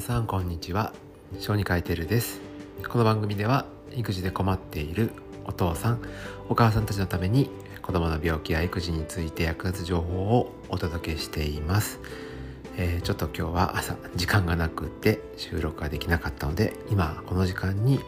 皆さんこんにちは。小児科医テルです。この番組では育児で困っているお父さんお母さんたちのために子供の病気や育児について役立つ情報をお届けしています、えー、ちょっと今日は朝時間がなくて収録ができなかったので今この時間に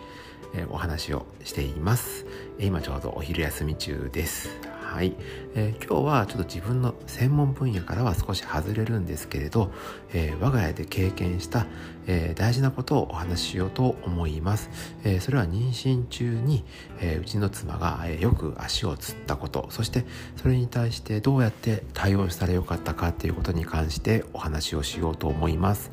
お話をしています。今ちょうどお昼休み中です。はい、えー、今日はちょっと自分の専門分野からは少し外れるんですけれど、えー、我が家で経験した、えー、大事なことをお話ししようと思います、えそれは妊娠中に、えうちの妻が、えよく足をつったことそしてそれに対してどうやって対応したらよかったかっていうことに関してお話をしようと思います、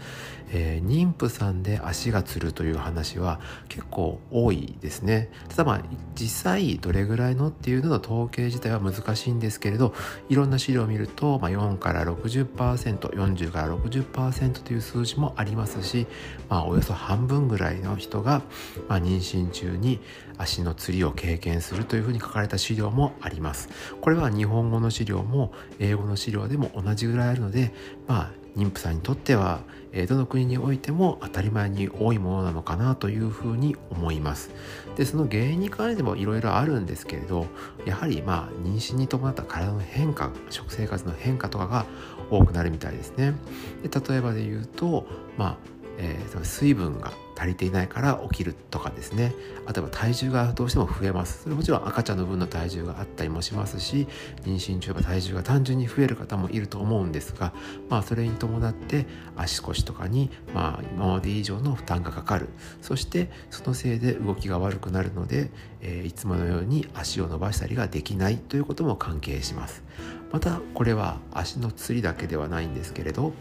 え妊婦さんで足がつるという話は結構多いですね。ただまあ実際どれぐらいのっていうのの統計自体は難しいんですけれどいろんな資料を見ると、まあ、4から 60%40 から60%という数字もありますし、まあ、およそ半分ぐらいの人が、まあ、妊娠中に足のつりを経験するというふうに書かれた資料もあります。これは日本語の資料も英語の資料でも同じぐらいあるのでまあ妊婦さんにとってはどの国においても当たり前に多いものなのかなというふうに思います。でその原因に関してもいろいろあるんですけれどやはりまあ妊娠に伴った体の変化食生活の変化とかが多くなるみたいですね。で例えばで言うとまあ、えー、水分が足りていないから起きるとかですね。あとは体重がどうしても増えます。それもちろん赤ちゃんの分の体重があったりもしますし妊娠中は体重が単純に増える方もいると思うんですがまあそれに伴って足腰とかにまあ今まで以上の負担がかかる。そしてそのせいで動きが悪くなるので、えー、いつものように足を伸ばしたりができないということも関係します。またこれは足のつりだけではないんですけれど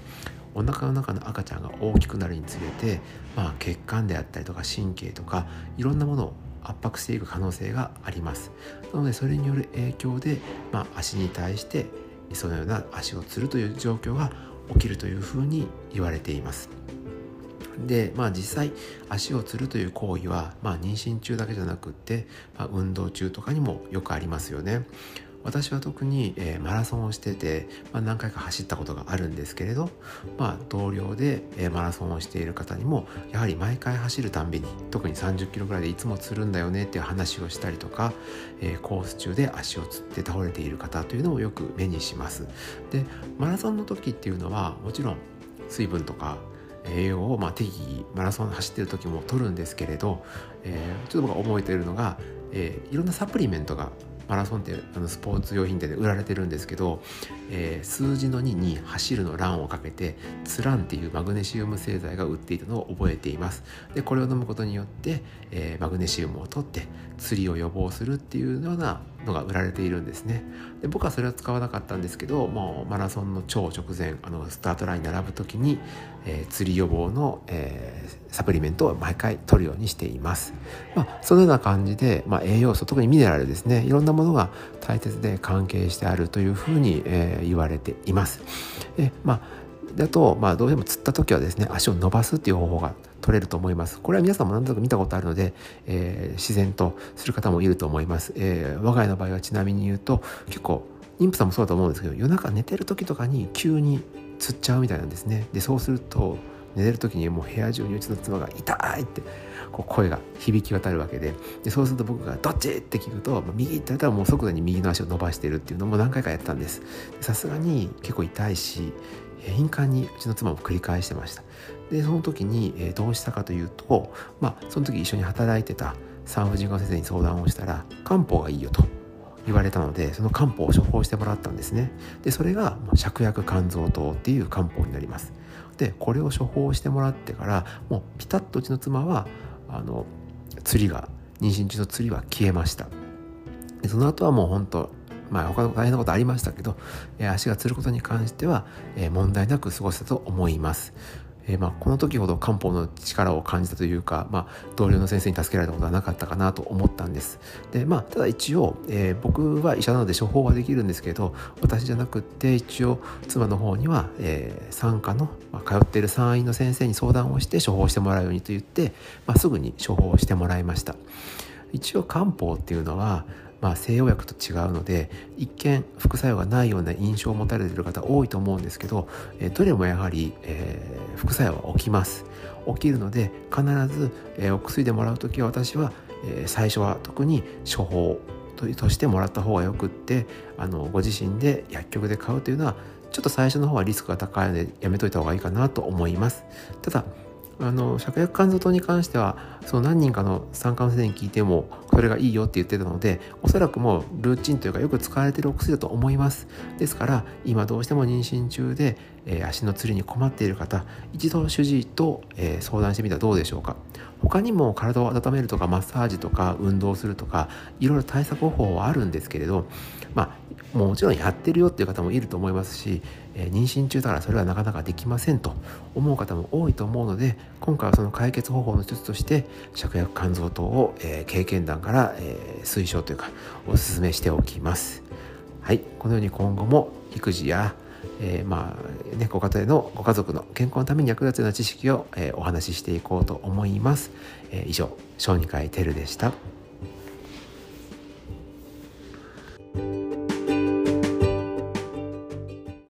お腹の中の赤ちゃんが大きくなるにつれて、まあ、血管であったりとか神経とかいろんなものを圧迫していく可能性があります。なのでそれによる影響で、まあ、足に対してそのような足をつるという状況が起きるというふうに言われています。でまあ実際足をつるという行為は、まあ、妊娠中だけじゃなくって、まあ、運動中とかにもよくありますよね。私は特に、えー、マラソンをしてて、まあ、何回か走ったことがあるんですけれど、まあ、同僚で、えー、マラソンをしている方にもやはり毎回走るたんびに特に30キロぐらいでいつもつるんだよねっていう話をしたりとか、えー、コース中で足をつって倒れている方というのもよく目にします。でマラソンの時っていうのはもちろん水分とか栄養をまあ適宜マラソン走ってる時も取るんですけれど、えー、ちょっと僕が覚えているのが、えー、いろんなサプリメントがマラソンってあのスポーツ用品店で売られてるんですけど、えー、数字の2に走るの欄をかけてツランっていうマグネシウム製剤が売っていたのを覚えています。でこれを飲むことによって、えー、マグネシウムを取って釣りを予防するっていうようなのが売られているんですね。で僕はそれは使わなかったんですけどもうマラソンの超直前あのスタートラインに並ぶ時に、えー、釣り予防の、えー、サプリメントを毎回取るようにしています、まあ、そのような感じで、まあ、栄養素特にミネラルですね。いろんなものが大切で関係してあるというふうに、えー、言われています。でまあだと、まあ、どうしても釣った時はですね足を伸ばすっていう方法が取れると思います。これは皆さんも何となく見たことあるので、えー、自然とする方もいると思います、えー、我が家の場合はちなみに言うと結構妊婦さんもそうだと思うんですけど夜中寝てる時とかに急に釣っちゃうみたいなんですね。でそうすると寝てる時にもう部屋中にうちの妻が「痛い!」ってこう声が響き渡るわけででそうすると僕が「どっち?」って聞くと「右」って言ったらもう即座に右の足を伸ばしてるっていうのも何回かやったんですさすがに結構痛いし頻繁にうちの妻も繰り返してましたでその時に、え、どうしたかというとまあその時一緒に働いてた産婦人科先生に相談をしたら漢方がいいよと言われたのでその漢方を処方してもらったんですねでそれが芍薬肝臓糖っていう漢方になりますでこれを処方してもらってからもうピタッとうちの妻はあの釣りが妊娠中の釣りは消えましたでその後はもう本当まあ他の大変なことありましたけど、え足がつることに関しては、え問題なく過ごせたと思います。えー、まあ、この時ほど漢方の力を感じたというか、まあ、同僚の先生に助けられたことはなかったかなと思ったんです。でまあ、ただ一応、えー、僕は医者なので処方はできるんですけど私じゃなくって一応妻の方には、えー、産科の、まあ、通っている産院の先生に相談をして処方してもらうようにと言って、まあ、すぐに処方してもらいました。一応漢方っていうのはまあ、西洋薬と違うので一見副作用がないような印象を持たれている方多いと思うんですけど、えどれもやはり、えー、副作用は起きます。起きるので必ず、え、お薬でもらう時は私は、え、最初は特に処方としてもらった方がよくってあのご自身で薬局で買うというのはちょっと最初の方はリスクが高いのでやめといた方がいいかなと思います。ただあの芍薬肝臓糖に関してはその何人かの参加の先生に聞いてもそれがいいよって言ってたのでおそらくもうルーチンというかよく使われているお薬だと思います。ですから今どうしても妊娠中で、えー、足のつりに困っている方一度主治医と、えー、相談してみたらどうでしょうか。他にも体を温めるとかマッサージとか運動するとかいろいろ対策方法はあるんですけれどまあもちろんやってるよっていう方もいると思いますし、えー、妊娠中だからそれはなかなかできませんと思う方も多いと思うので今回はその解決方法の一つとして芍薬肝臓糖を、えー、経験談から、えー、推奨というかお勧めしておきます。はい、このように今後も育児やえー、まあね、ご家庭のご家族の健康のために役立つような知識を、えー、お話ししていこうと思います。えー、以上小児科医テルでした。